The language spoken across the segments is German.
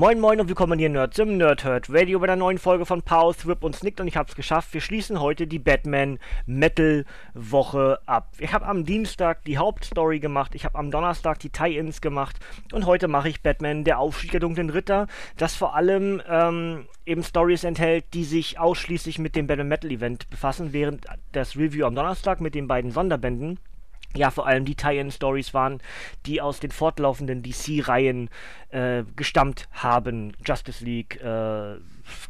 Moin Moin und willkommen hier Nerds im Nerdhurt Radio bei einer neuen Folge von Power, Thrip und Snicked und ich hab's geschafft. Wir schließen heute die Batman Metal Woche ab. Ich habe am Dienstag die Hauptstory gemacht, ich habe am Donnerstag die Tie-Ins gemacht und heute mache ich Batman der Aufstieg der dunklen Ritter, das vor allem ähm, eben Stories enthält, die sich ausschließlich mit dem Batman Metal Event befassen, während das Review am Donnerstag mit den beiden Sonderbänden ja, vor allem die Tie-In-Stories waren, die aus den fortlaufenden DC-Reihen äh, gestammt haben. Justice League, äh,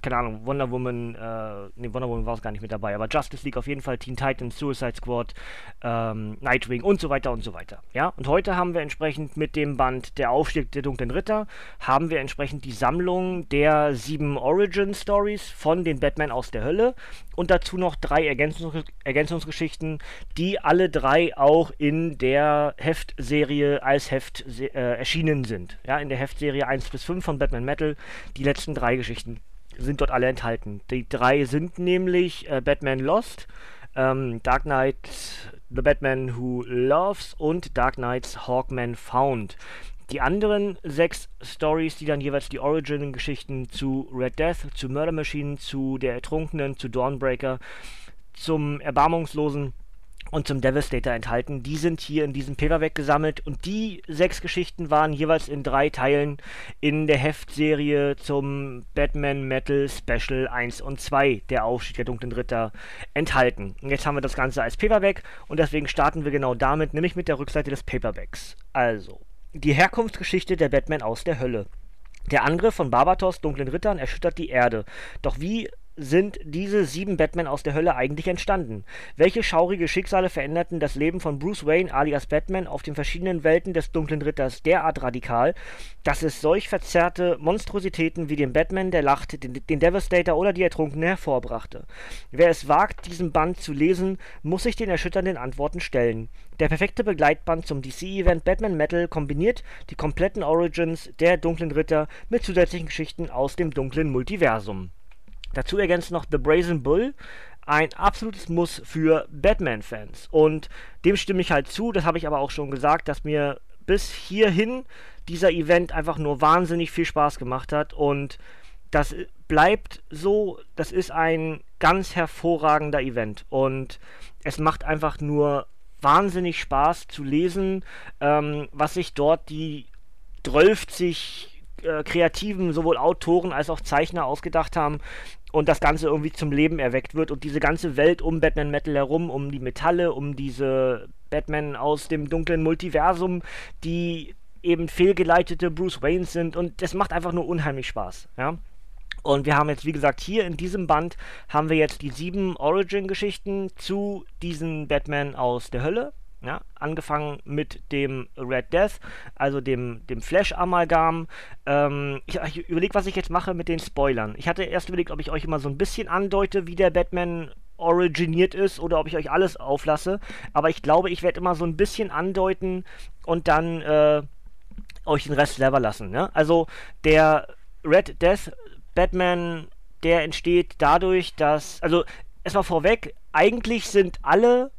keine Ahnung, Wonder Woman, äh, nee, Wonder Woman war es gar nicht mit dabei, aber Justice League auf jeden Fall, Teen Titans, Suicide Squad, ähm, Nightwing und so weiter und so weiter. Ja, und heute haben wir entsprechend mit dem Band Der Aufstieg der dunklen Ritter, haben wir entsprechend die Sammlung der sieben Origin Stories von den Batman aus der Hölle und dazu noch drei Ergänzungs Ergänzungsgeschichten, die alle drei auch in der Heftserie als Heft äh, erschienen sind. Ja, in der Heftserie 1 bis 5 von Batman Metal, die letzten drei Geschichten sind dort alle enthalten. Die drei sind nämlich äh, Batman Lost, ähm, Dark Knight, The Batman Who Loves und Dark Knights Hawkman Found. Die anderen sechs Stories, die dann jeweils die Origin-Geschichten zu Red Death, zu Murder Machine, zu Der Ertrunkenen, zu Dawnbreaker, zum Erbarmungslosen und zum Devastator enthalten. Die sind hier in diesem Paperback gesammelt und die sechs Geschichten waren jeweils in drei Teilen in der Heftserie zum Batman Metal Special 1 und 2, der Aufstieg der dunklen Ritter, enthalten. Und jetzt haben wir das Ganze als Paperback und deswegen starten wir genau damit, nämlich mit der Rückseite des Paperbacks. Also, die Herkunftsgeschichte der Batman aus der Hölle. Der Angriff von Barbatos dunklen Rittern erschüttert die Erde. Doch wie sind diese sieben Batman aus der Hölle eigentlich entstanden? Welche schaurige Schicksale veränderten das Leben von Bruce Wayne alias Batman auf den verschiedenen Welten des Dunklen Ritters derart radikal, dass es solch verzerrte Monstrositäten wie den Batman, der lacht, den, den Devastator oder die Ertrunkene hervorbrachte? Wer es wagt, diesen Band zu lesen, muss sich den erschütternden Antworten stellen. Der perfekte Begleitband zum DC-Event Batman Metal kombiniert die kompletten Origins der Dunklen Ritter mit zusätzlichen Geschichten aus dem dunklen Multiversum. Dazu ergänzt noch The Brazen Bull, ein absolutes Muss für Batman-Fans. Und dem stimme ich halt zu, das habe ich aber auch schon gesagt, dass mir bis hierhin dieser Event einfach nur wahnsinnig viel Spaß gemacht hat. Und das bleibt so, das ist ein ganz hervorragender Event. Und es macht einfach nur wahnsinnig Spaß zu lesen, ähm, was sich dort die 12 äh, kreativen, sowohl Autoren als auch Zeichner ausgedacht haben und das Ganze irgendwie zum Leben erweckt wird und diese ganze Welt um Batman Metal herum, um die Metalle, um diese Batman aus dem dunklen Multiversum, die eben fehlgeleitete Bruce Waynes sind und das macht einfach nur unheimlich Spaß, ja. Und wir haben jetzt, wie gesagt, hier in diesem Band haben wir jetzt die sieben Origin-Geschichten zu diesen Batman aus der Hölle. Ja, angefangen mit dem Red Death, also dem, dem Flash-Amalgam. Ähm, ich, ich überlege, was ich jetzt mache mit den Spoilern. Ich hatte erst überlegt, ob ich euch immer so ein bisschen andeute, wie der Batman originiert ist oder ob ich euch alles auflasse. Aber ich glaube, ich werde immer so ein bisschen andeuten und dann äh, euch den Rest selber lassen. Ne? Also der Red Death Batman, der entsteht dadurch, dass. Also erstmal vorweg, eigentlich sind alle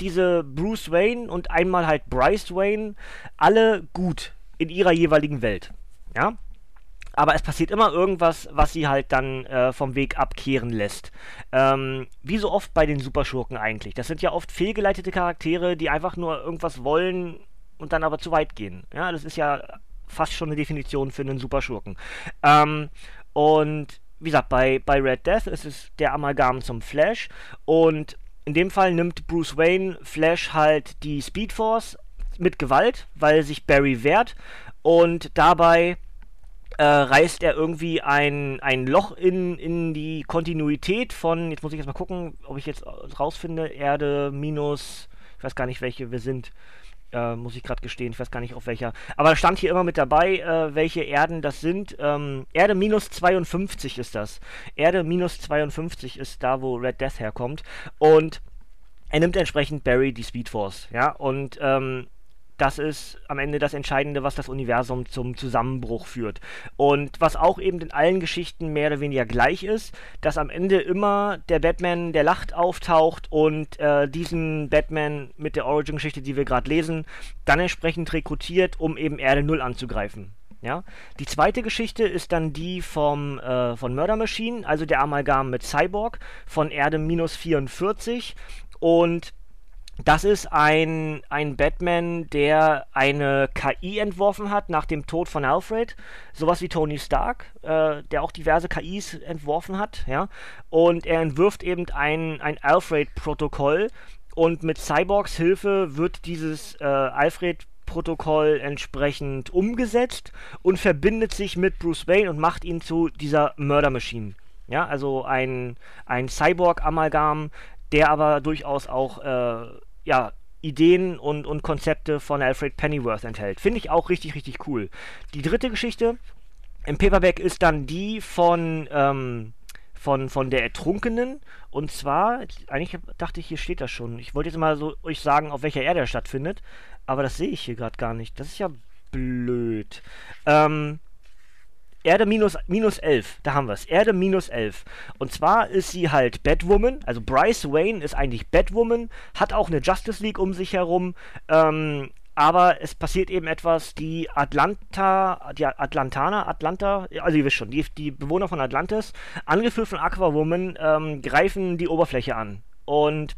diese Bruce Wayne und einmal halt Bryce Wayne alle gut in ihrer jeweiligen Welt. Ja? aber es passiert immer irgendwas, was sie halt dann äh, vom Weg abkehren lässt. Ähm, wie so oft bei den Superschurken eigentlich. Das sind ja oft fehlgeleitete Charaktere, die einfach nur irgendwas wollen und dann aber zu weit gehen. Ja, das ist ja fast schon eine Definition für einen Superschurken. Ähm, und wie gesagt, bei, bei Red Death ist es der Amalgam zum Flash und in dem Fall nimmt Bruce Wayne Flash halt die Speed Force mit Gewalt, weil sich Barry wehrt. Und dabei äh, reißt er irgendwie ein, ein Loch in, in die Kontinuität von, jetzt muss ich jetzt mal gucken, ob ich jetzt rausfinde, Erde minus, ich weiß gar nicht welche wir sind, Äh, muss ich gerade gestehen, ich weiß gar nicht auf welcher. Aber da stand hier immer mit dabei, äh, welche Erden das sind. Ähm, Erde minus 52 ist das. Erde minus 52 ist da, wo Red Death herkommt. Und er nimmt entsprechend Barry die Speed Force, ja. Und ähm, das ist am Ende das Entscheidende, was das Universum zum Zusammenbruch führt. Und was auch eben in allen Geschichten mehr oder weniger gleich ist, dass am Ende immer der Batman der Lacht auftaucht und äh, diesen Batman mit der Origin-Geschichte, die wir gerade lesen, dann entsprechend rekrutiert, um eben Erde Null anzugreifen. Ja? Die zweite Geschichte ist dann die vom, äh, von Murder Machine, also der Amalgam mit Cyborg von Erde minus 44 und das ist ein, ein Batman, der eine KI entworfen hat nach dem Tod von Alfred. Sowas wie Tony Stark, äh, der auch diverse KIs entworfen hat. Ja? Und er entwirft eben ein, ein Alfred-Protokoll. Und mit Cyborgs Hilfe wird dieses äh, Alfred-Protokoll entsprechend umgesetzt und verbindet sich mit Bruce Wayne und macht ihn zu dieser Murder Machine. Ja, also ein, ein Cyborg-Amalgam, der aber durchaus auch äh, ja, Ideen und, und Konzepte von Alfred Pennyworth enthält. Finde ich auch richtig, richtig cool. Die dritte Geschichte im Paperback ist dann die von, ähm, von, von der Ertrunkenen. Und zwar, eigentlich dachte ich, hier steht das schon. Ich wollte jetzt mal so euch sagen, auf welcher Erde er stattfindet. Aber das sehe ich hier gerade gar nicht. Das ist ja blöd. Ähm, Erde minus, minus 11, da haben wir es. Erde minus 11. Und zwar ist sie halt Batwoman, also Bryce Wayne ist eigentlich Batwoman, hat auch eine Justice League um sich herum, ähm, aber es passiert eben etwas, die Atlanta, die Atlantaner, Atlanta, also ihr wisst schon, die, die Bewohner von Atlantis, angeführt von Aquawoman, ähm, greifen die Oberfläche an. Und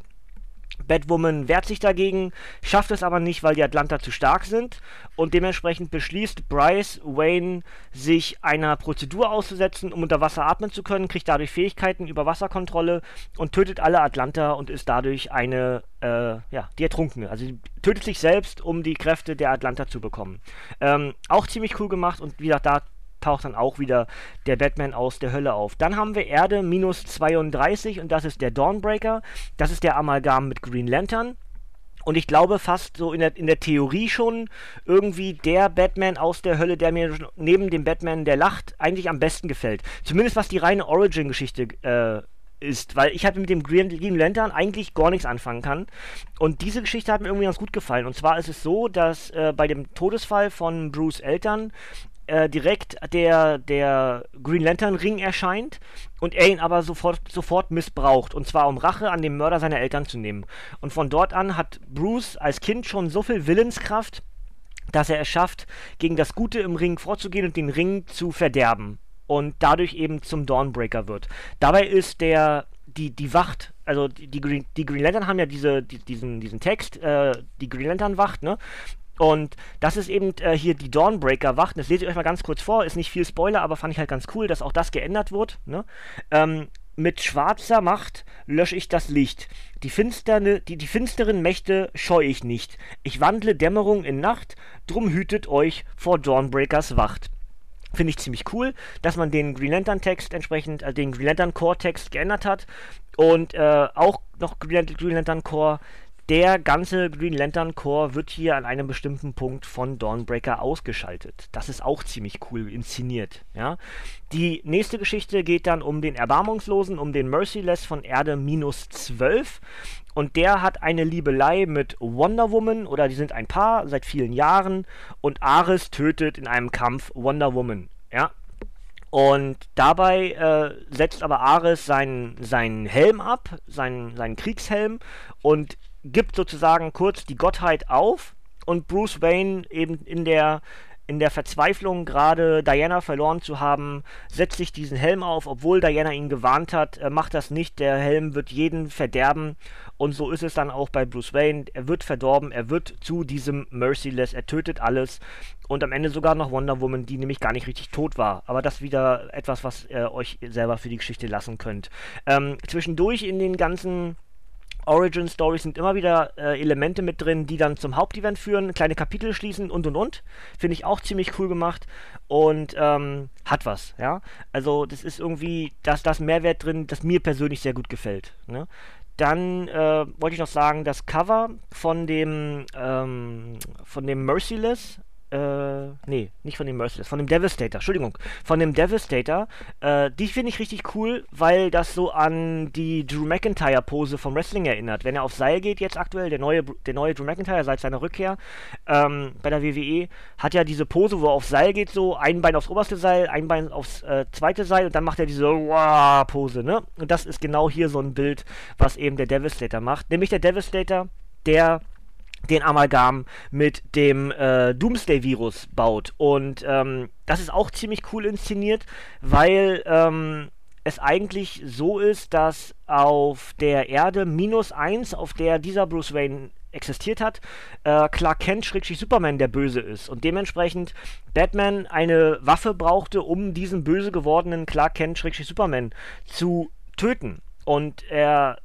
Batwoman wehrt sich dagegen, schafft es aber nicht, weil die Atlanta zu stark sind und dementsprechend beschließt Bryce Wayne, sich einer Prozedur auszusetzen, um unter Wasser atmen zu können, kriegt dadurch Fähigkeiten über Wasserkontrolle und tötet alle Atlanta und ist dadurch eine, äh, ja, die Ertrunkene. Also sie tötet sich selbst, um die Kräfte der Atlanta zu bekommen. Ähm, auch ziemlich cool gemacht und wie gesagt, da taucht dann auch wieder der Batman aus der Hölle auf. Dann haben wir Erde minus 32 und das ist der Dawnbreaker. Das ist der Amalgam mit Green Lantern. Und ich glaube fast so in der, in der Theorie schon irgendwie der Batman aus der Hölle, der mir neben dem Batman, der lacht, eigentlich am besten gefällt. Zumindest was die reine Origin-Geschichte äh, ist, weil ich halt mit dem Green, Green Lantern eigentlich gar nichts anfangen kann. Und diese Geschichte hat mir irgendwie ganz gut gefallen. Und zwar ist es so, dass äh, bei dem Todesfall von Bruce Eltern äh, direkt der, der Green Lantern Ring erscheint und er ihn aber sofort, sofort missbraucht. Und zwar um Rache an dem Mörder seiner Eltern zu nehmen. Und von dort an hat Bruce als Kind schon so viel Willenskraft, dass er es schafft, gegen das Gute im Ring vorzugehen und den Ring zu verderben. Und dadurch eben zum Dawnbreaker wird. Dabei ist der die, die Wacht, also die, die, Green, die Green Lantern haben ja diese, die, diesen, diesen Text, äh, die Green Lantern Wacht, ne? Und das ist eben äh, hier die Dawnbreaker-Wacht. Das lese ich euch mal ganz kurz vor. Ist nicht viel Spoiler, aber fand ich halt ganz cool, dass auch das geändert wird. Ne? Ähm, mit schwarzer Macht lösche ich das Licht. Die, finsterne, die, die finsteren Mächte scheue ich nicht. Ich wandle Dämmerung in Nacht, drum hütet euch vor Dawnbreakers Wacht. Finde ich ziemlich cool, dass man den Green Lantern Text entsprechend, äh, den Green Lantern Core Text geändert hat. Und äh, auch noch Green Lantern Core der ganze Green Lantern Core wird hier an einem bestimmten Punkt von Dawnbreaker ausgeschaltet. Das ist auch ziemlich cool inszeniert. Ja? Die nächste Geschichte geht dann um den Erbarmungslosen, um den Merciless von Erde minus 12. Und der hat eine Liebelei mit Wonder Woman, oder die sind ein Paar seit vielen Jahren. Und Ares tötet in einem Kampf Wonder Woman. Ja, und dabei äh, setzt aber Ares seinen, seinen Helm ab, seinen, seinen Kriegshelm, und gibt sozusagen kurz die Gottheit auf und Bruce Wayne eben in der in der Verzweiflung gerade Diana verloren zu haben, setzt sich diesen Helm auf, obwohl Diana ihn gewarnt hat, er macht das nicht, der Helm wird jeden verderben. Und so ist es dann auch bei Bruce Wayne, er wird verdorben, er wird zu diesem Merciless, er tötet alles. Und am Ende sogar noch Wonder Woman, die nämlich gar nicht richtig tot war, aber das wieder etwas, was ihr euch selber für die Geschichte lassen könnt. Ähm, zwischendurch in den ganzen Origin Stories sind immer wieder äh, Elemente mit drin, die dann zum Hauptevent führen, kleine Kapitel schließen und und und. Finde ich auch ziemlich cool gemacht und ähm, hat was, ja. Also das ist irgendwie, das, das Mehrwert drin, das mir persönlich sehr gut gefällt. Ne? Dann äh, wollte ich noch sagen, das Cover von dem, ähm, von dem Merciless, äh, nee, nicht von dem Merciless, von dem Devastator, Entschuldigung, von dem Devastator, äh, die finde ich richtig cool, weil das so an die Drew McIntyre Pose vom Wrestling erinnert. Wenn er auf Seil geht jetzt aktuell, der neue, der neue Drew McIntyre seit seiner Rückkehr ähm, bei der WWE, hat ja diese Pose, wo er auf Seil geht, so ein Bein aufs oberste Seil, ein Bein aufs äh, zweite Seil und dann macht er diese Wah Pose, ne? Und das ist genau hier so ein Bild, was eben der Devastator macht. Nämlich der Devastator, der den Amalgam mit dem äh, Doomsday-Virus baut. Und ähm, das ist auch ziemlich cool inszeniert, weil ähm, es eigentlich so ist, dass auf der Erde minus eins, auf der dieser Bruce Wayne existiert hat, äh, Clark Kent schrägstrich Superman der Böse ist und dementsprechend Batman eine Waffe brauchte, um diesen böse gewordenen Clark Kent schrägstrich Superman zu töten. Und er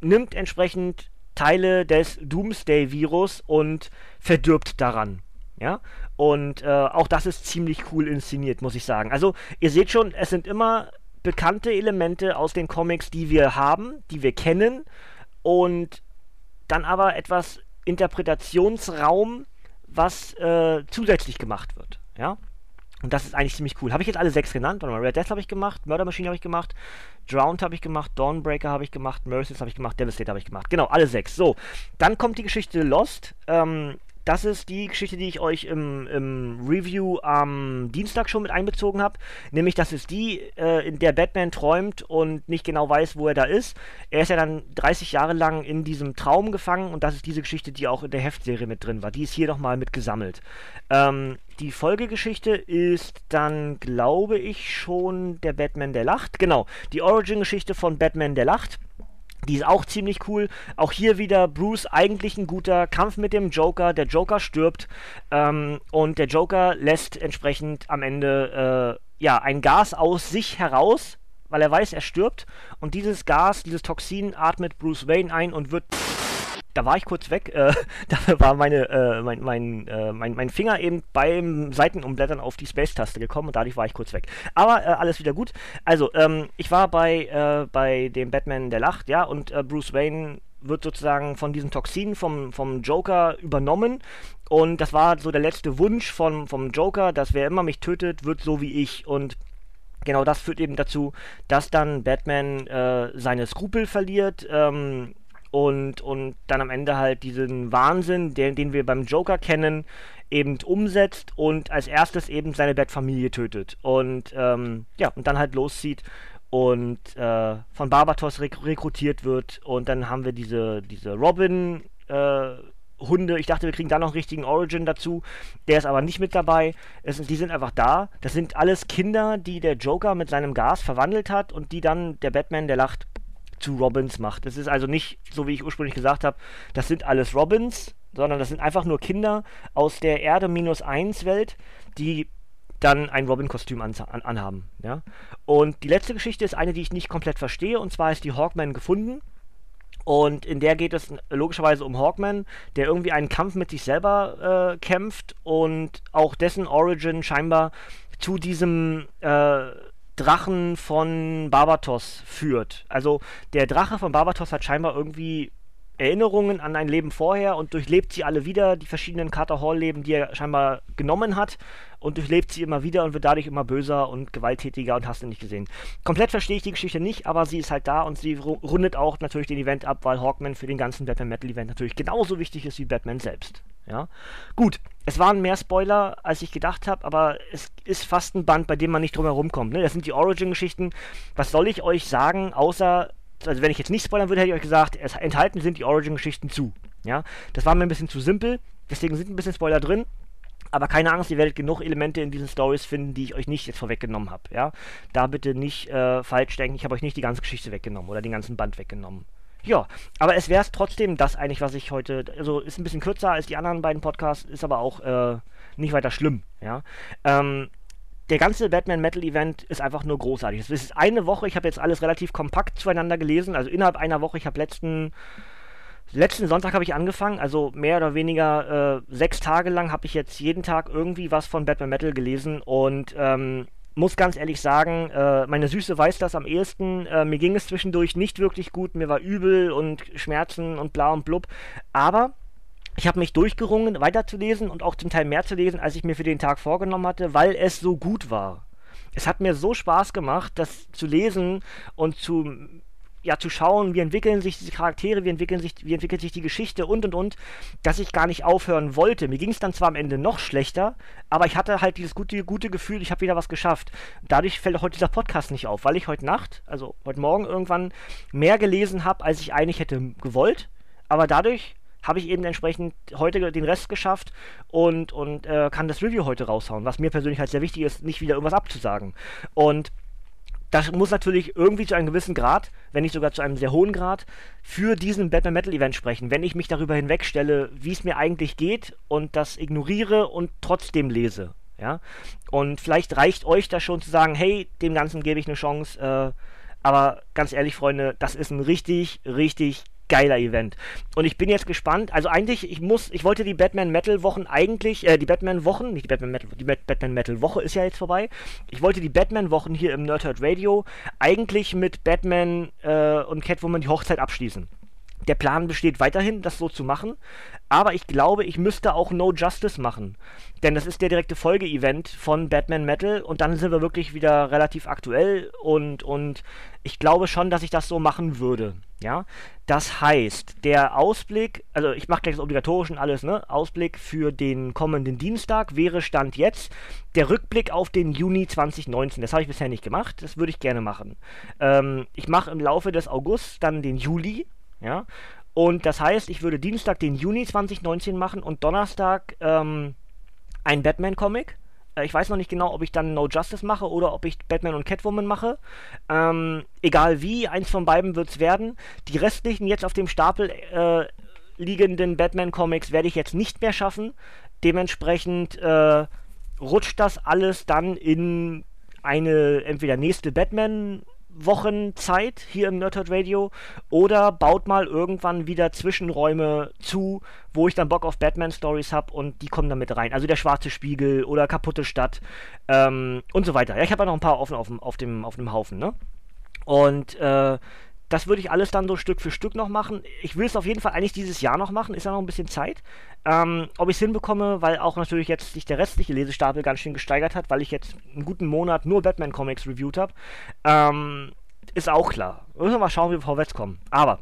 nimmt entsprechend Teile des Doomsday-Virus und verdirbt daran. Ja, und äh, auch das ist ziemlich cool inszeniert, muss ich sagen. Also, ihr seht schon, es sind immer bekannte Elemente aus den Comics, die wir haben, die wir kennen, und dann aber etwas Interpretationsraum, was äh, zusätzlich gemacht wird. Ja, und das ist eigentlich ziemlich cool. Habe ich jetzt alle sechs genannt? Warte mal, Red Death habe ich gemacht, Murder Machine habe ich gemacht, Drowned habe ich gemacht, Dawnbreaker habe ich gemacht, Mercies habe ich gemacht, Devastator habe ich gemacht. Genau, alle sechs. So, dann kommt die Geschichte Lost. Ähm, das ist die Geschichte, die ich euch im, im Review am Dienstag schon mit einbezogen habe. Nämlich, das ist die, äh, in der Batman träumt und nicht genau weiß, wo er da ist. Er ist ja dann 30 Jahre lang in diesem Traum gefangen und das ist diese Geschichte, die auch in der Heftserie mit drin war. Die ist hier nochmal mit gesammelt. Ähm, die Folgegeschichte ist dann, glaube ich, schon der Batman, der lacht. Genau, die Origin-Geschichte von Batman, der lacht. Die ist auch ziemlich cool. Auch hier wieder Bruce eigentlich ein guter Kampf mit dem Joker. Der Joker stirbt ähm, und der Joker lässt entsprechend am Ende äh, ja ein Gas aus sich heraus, weil er weiß, er stirbt. Und dieses Gas, dieses Toxin atmet Bruce Wayne ein und wird da war ich kurz weg. Äh, dafür war meine, äh, mein, mein, äh, mein, mein Finger eben beim Seitenumblättern auf die Space-Taste gekommen und dadurch war ich kurz weg. Aber äh, alles wieder gut. Also, ähm, ich war bei, äh, bei dem Batman, der lacht, ja, und äh, Bruce Wayne wird sozusagen von diesem Toxin vom, vom Joker übernommen. Und das war so der letzte Wunsch von, vom Joker, dass wer immer mich tötet, wird so wie ich. Und genau das führt eben dazu, dass dann Batman äh, seine Skrupel verliert, ähm, und, und dann am Ende halt diesen Wahnsinn, den, den wir beim Joker kennen, eben umsetzt und als erstes eben seine Bettfamilie tötet. Und ähm, ja, und dann halt loszieht und äh, von Barbatos rek rekrutiert wird. Und dann haben wir diese, diese Robin. Äh, Hunde. Ich dachte, wir kriegen da noch einen richtigen Origin dazu. Der ist aber nicht mit dabei. Es, die sind einfach da. Das sind alles Kinder, die der Joker mit seinem Gas verwandelt hat und die dann der Batman, der lacht, zu Robins macht. Das ist also nicht, so wie ich ursprünglich gesagt habe, das sind alles Robins, sondern das sind einfach nur Kinder aus der Erde minus 1 Welt, die dann ein Robin-Kostüm an, an, anhaben. Ja? Und die letzte Geschichte ist eine, die ich nicht komplett verstehe, und zwar ist die Hawkman gefunden. Und in der geht es logischerweise um Hawkman, der irgendwie einen Kampf mit sich selber äh, kämpft und auch dessen Origin scheinbar zu diesem äh, Drachen von Barbatos führt. Also der Drache von Barbatos hat scheinbar irgendwie Erinnerungen an ein Leben vorher und durchlebt sie alle wieder, die verschiedenen Carter Hall-Leben, die er scheinbar genommen hat und durchlebt sie immer wieder und wird dadurch immer böser und gewalttätiger und hast du nicht gesehen. Komplett verstehe ich die Geschichte nicht, aber sie ist halt da und sie rundet auch natürlich den Event ab, weil Hawkman für den ganzen Batman Metal Event natürlich genauso wichtig ist wie Batman selbst. Ja, gut. Es waren mehr Spoiler, als ich gedacht habe, aber es ist fast ein Band, bei dem man nicht drum herum kommt. Ne? Das sind die Origin-Geschichten. Was soll ich euch sagen, außer, also wenn ich jetzt nicht spoilern würde, hätte ich euch gesagt, es enthalten sind die Origin-Geschichten zu. Ja, das war mir ein bisschen zu simpel, deswegen sind ein bisschen Spoiler drin. Aber keine Angst, ihr werdet genug Elemente in diesen Stories finden, die ich euch nicht jetzt vorweggenommen habe. Ja, da bitte nicht äh, falsch denken. Ich habe euch nicht die ganze Geschichte weggenommen oder den ganzen Band weggenommen. Ja, aber es wäre es trotzdem das eigentlich, was ich heute. Also ist ein bisschen kürzer als die anderen beiden Podcasts, ist aber auch äh, nicht weiter schlimm. Ja. Ähm, der ganze Batman Metal Event ist einfach nur großartig. Es ist eine Woche, ich habe jetzt alles relativ kompakt zueinander gelesen, also innerhalb einer Woche, ich habe letzten letzten Sonntag habe ich angefangen, also mehr oder weniger äh, sechs Tage lang habe ich jetzt jeden Tag irgendwie was von Batman Metal gelesen und ähm, muss ganz ehrlich sagen, äh, meine Süße weiß das am ehesten. Äh, mir ging es zwischendurch nicht wirklich gut, mir war übel und Schmerzen und bla und blub. Aber ich habe mich durchgerungen, weiterzulesen und auch zum Teil mehr zu lesen, als ich mir für den Tag vorgenommen hatte, weil es so gut war. Es hat mir so Spaß gemacht, das zu lesen und zu ja, zu schauen, wie entwickeln sich diese Charaktere, wie entwickeln sich, wie entwickelt sich die Geschichte und und und, dass ich gar nicht aufhören wollte. Mir ging es dann zwar am Ende noch schlechter, aber ich hatte halt dieses gute, gute Gefühl, ich habe wieder was geschafft. Dadurch fällt heute dieser Podcast nicht auf, weil ich heute Nacht, also heute Morgen irgendwann mehr gelesen habe, als ich eigentlich hätte gewollt. Aber dadurch habe ich eben entsprechend heute den Rest geschafft und, und äh, kann das Review heute raushauen, was mir persönlich halt sehr wichtig ist, nicht wieder irgendwas abzusagen. Und das muss natürlich irgendwie zu einem gewissen Grad, wenn nicht sogar zu einem sehr hohen Grad, für diesen Batman Metal Event sprechen. Wenn ich mich darüber hinwegstelle, wie es mir eigentlich geht und das ignoriere und trotzdem lese. Ja? Und vielleicht reicht euch das schon zu sagen, hey, dem Ganzen gebe ich eine Chance. Äh, aber ganz ehrlich, Freunde, das ist ein richtig, richtig geiler Event. Und ich bin jetzt gespannt. Also eigentlich, ich muss, ich wollte die Batman Metal Wochen eigentlich, äh, die Batman Wochen, nicht die Batman Metal, die Batman Metal Woche ist ja jetzt vorbei. Ich wollte die Batman Wochen hier im Nerdhurt Radio eigentlich mit Batman äh, und Catwoman die Hochzeit abschließen. Der Plan besteht weiterhin, das so zu machen, aber ich glaube, ich müsste auch No Justice machen. Denn das ist der direkte Folge-Event von Batman Metal und dann sind wir wirklich wieder relativ aktuell und, und ich glaube schon, dass ich das so machen würde. Ja, das heißt, der Ausblick, also ich mache gleich das Obligatorischen alles, ne? Ausblick für den kommenden Dienstag wäre Stand jetzt der Rückblick auf den Juni 2019. Das habe ich bisher nicht gemacht, das würde ich gerne machen. Ähm, ich mache im Laufe des Augusts dann den Juli, ja. Und das heißt, ich würde Dienstag den Juni 2019 machen und Donnerstag ähm, ein Batman-Comic. Äh, ich weiß noch nicht genau, ob ich dann No Justice mache oder ob ich Batman und Catwoman mache. Ähm, egal wie, eins von beiden wird es werden. Die restlichen jetzt auf dem Stapel äh, liegenden Batman-Comics werde ich jetzt nicht mehr schaffen. Dementsprechend äh, rutscht das alles dann in eine entweder nächste Batman Wochen Zeit hier im Nerdhurt Radio oder baut mal irgendwann wieder Zwischenräume zu, wo ich dann Bock auf Batman-Stories habe und die kommen dann mit rein. Also der schwarze Spiegel oder kaputte Stadt ähm, und so weiter. Ja, ich habe ja noch ein paar offen auf, auf, dem, auf dem Haufen, ne? Und äh, das würde ich alles dann so Stück für Stück noch machen. Ich will es auf jeden Fall eigentlich dieses Jahr noch machen, ist ja noch ein bisschen Zeit. Ähm, ob ich es hinbekomme, weil auch natürlich jetzt sich der restliche Lesestapel ganz schön gesteigert hat, weil ich jetzt einen guten Monat nur Batman-Comics reviewed habe, ähm, ist auch klar. Müssen wir mal schauen, wie wir vorwärts kommen. Aber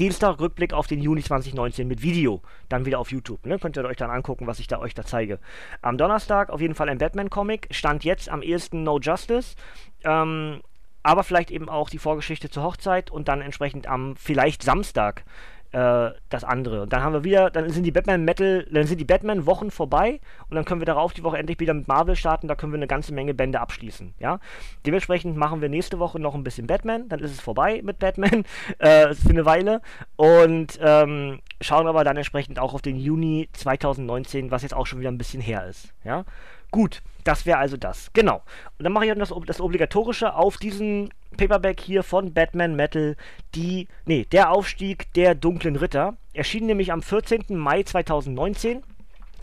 Dienstag Rückblick auf den Juni 2019 mit Video, dann wieder auf YouTube. Ne? Könnt ihr euch dann angucken, was ich da euch da zeige. Am Donnerstag auf jeden Fall ein Batman-Comic. Stand jetzt am ehesten No Justice. Ähm, aber vielleicht eben auch die Vorgeschichte zur Hochzeit und dann entsprechend am vielleicht Samstag äh, das andere. Und dann haben wir wieder, dann sind die Batman Metal, dann sind die Batman Wochen vorbei und dann können wir darauf die Woche endlich wieder mit Marvel starten, da können wir eine ganze Menge Bände abschließen, ja. Dementsprechend machen wir nächste Woche noch ein bisschen Batman, dann ist es vorbei mit Batman äh, für eine Weile und ähm, schauen aber dann entsprechend auch auf den Juni 2019, was jetzt auch schon wieder ein bisschen her ist, ja. Gut, das wäre also das. Genau. Und dann mache ich das, das Obligatorische auf diesen Paperback hier von Batman Metal, die, nee, der Aufstieg der dunklen Ritter. Erschien nämlich am 14. Mai 2019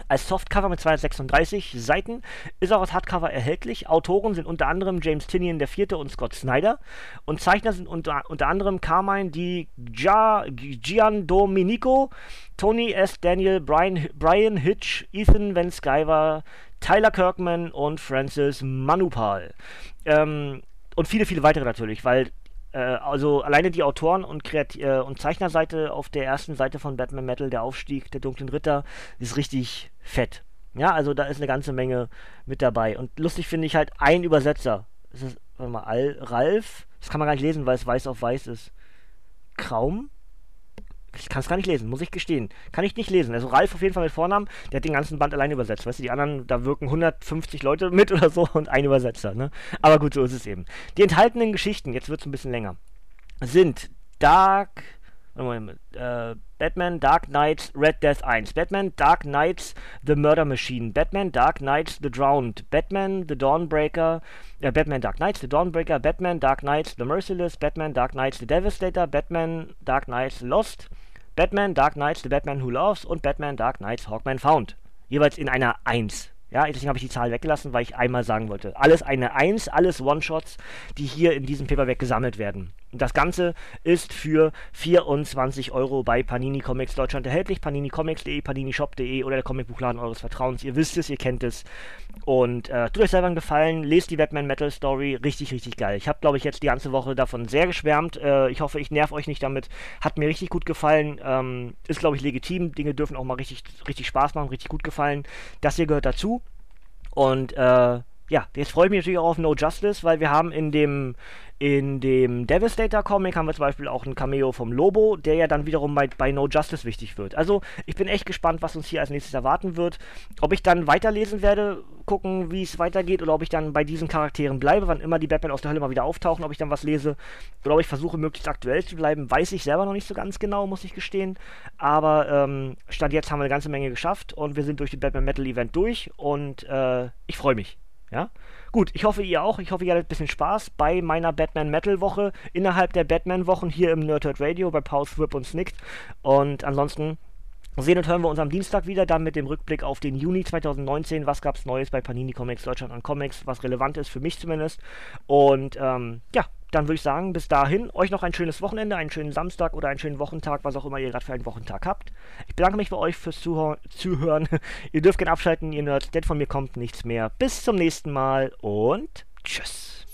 als Softcover mit 236 Seiten, ist auch als Hardcover erhältlich. Autoren sind unter anderem James Tinian IV. und Scott Snyder. Und Zeichner sind unter, unter anderem Carmine Di Gia, Gian Domenico, Tony S. Daniel, Brian, Brian Hitch, Ethan Van Skyver, Tyler Kirkman und Francis Manupal. Ähm, und viele, viele weitere natürlich, weil äh, also alleine die Autoren und, Kreat äh, und Zeichnerseite auf der ersten Seite von Batman Metal, der Aufstieg der dunklen Ritter, ist richtig fett. Ja, also da ist eine ganze Menge mit dabei. Und lustig finde ich halt ein Übersetzer. Das ist, warte mal, Al Ralf? Das kann man gar nicht lesen, weil es weiß auf weiß ist. Kraum? Ich kann es gar nicht lesen, muss ich gestehen. Kann ich nicht lesen. Also Ralf auf jeden Fall mit Vornamen, der hat den ganzen Band allein übersetzt. Weißt du, die anderen, da wirken 150 Leute mit oder so und ein Übersetzer, ne? Aber gut, so ist es eben. Die enthaltenen Geschichten, jetzt wird es ein bisschen länger, sind Dark, äh, Batman Dark Knights Red Death 1, Batman Dark Knights The Murder Machine, Batman Dark Knights The Drowned, Batman The Dawnbreaker, äh, Batman Dark Knights The Dawnbreaker, Batman Dark Knights The Merciless, Batman Dark Knights The Devastator, Batman Dark Knights Lost, Batman Dark Knights The Batman Who Loves und Batman Dark Knights Hawkman Found. Jeweils in einer 1. Ja, deswegen habe ich die Zahl weggelassen, weil ich einmal sagen wollte. Alles eine Eins, alles One-Shots, die hier in diesem Paperback gesammelt werden. Das Ganze ist für 24 Euro bei Panini Comics Deutschland erhältlich. PaniniComics.de, PaniniShop.de oder der Comicbuchladen eures Vertrauens. Ihr wisst es, ihr kennt es. Und äh, tut euch selber einen Gefallen, lest die Batman Metal Story. Richtig, richtig geil. Ich habe, glaube ich, jetzt die ganze Woche davon sehr geschwärmt. Äh, ich hoffe, ich nerv euch nicht damit. Hat mir richtig gut gefallen. Ähm, ist, glaube ich, legitim. Dinge dürfen auch mal richtig, richtig Spaß machen, richtig gut gefallen. Das hier gehört dazu. Und äh, ja, jetzt freue ich mich natürlich auch auf No Justice, weil wir haben in dem, in dem Devastator Comic haben wir zum Beispiel auch ein Cameo vom Lobo, der ja dann wiederum bei, bei No Justice wichtig wird. Also ich bin echt gespannt, was uns hier als nächstes erwarten wird. Ob ich dann weiterlesen werde, gucken, wie es weitergeht, oder ob ich dann bei diesen Charakteren bleibe, wann immer die Batman aus der Hölle mal wieder auftauchen, ob ich dann was lese, oder ob ich versuche, möglichst aktuell zu bleiben, weiß ich selber noch nicht so ganz genau, muss ich gestehen. Aber ähm, Stand jetzt haben wir eine ganze Menge geschafft und wir sind durch den Batman Metal Event durch und äh, ich freue mich. Ja? Gut, ich hoffe, ihr auch. Ich hoffe, ihr hattet ein bisschen Spaß bei meiner Batman Metal Woche innerhalb der Batman Wochen hier im Nerdhurt Radio bei Pause, Whip und Snicked. Und ansonsten sehen und hören wir uns am Dienstag wieder, dann mit dem Rückblick auf den Juni 2019. Was gab es Neues bei Panini Comics Deutschland an Comics, was relevant ist für mich zumindest. Und ähm, ja, dann würde ich sagen, bis dahin, euch noch ein schönes Wochenende, einen schönen Samstag oder einen schönen Wochentag, was auch immer ihr gerade für einen Wochentag habt. Ich bedanke mich bei euch fürs Zuhör Zuhören. ihr dürft gerne abschalten, ihr Nerds, denn von mir kommt nichts mehr. Bis zum nächsten Mal und tschüss.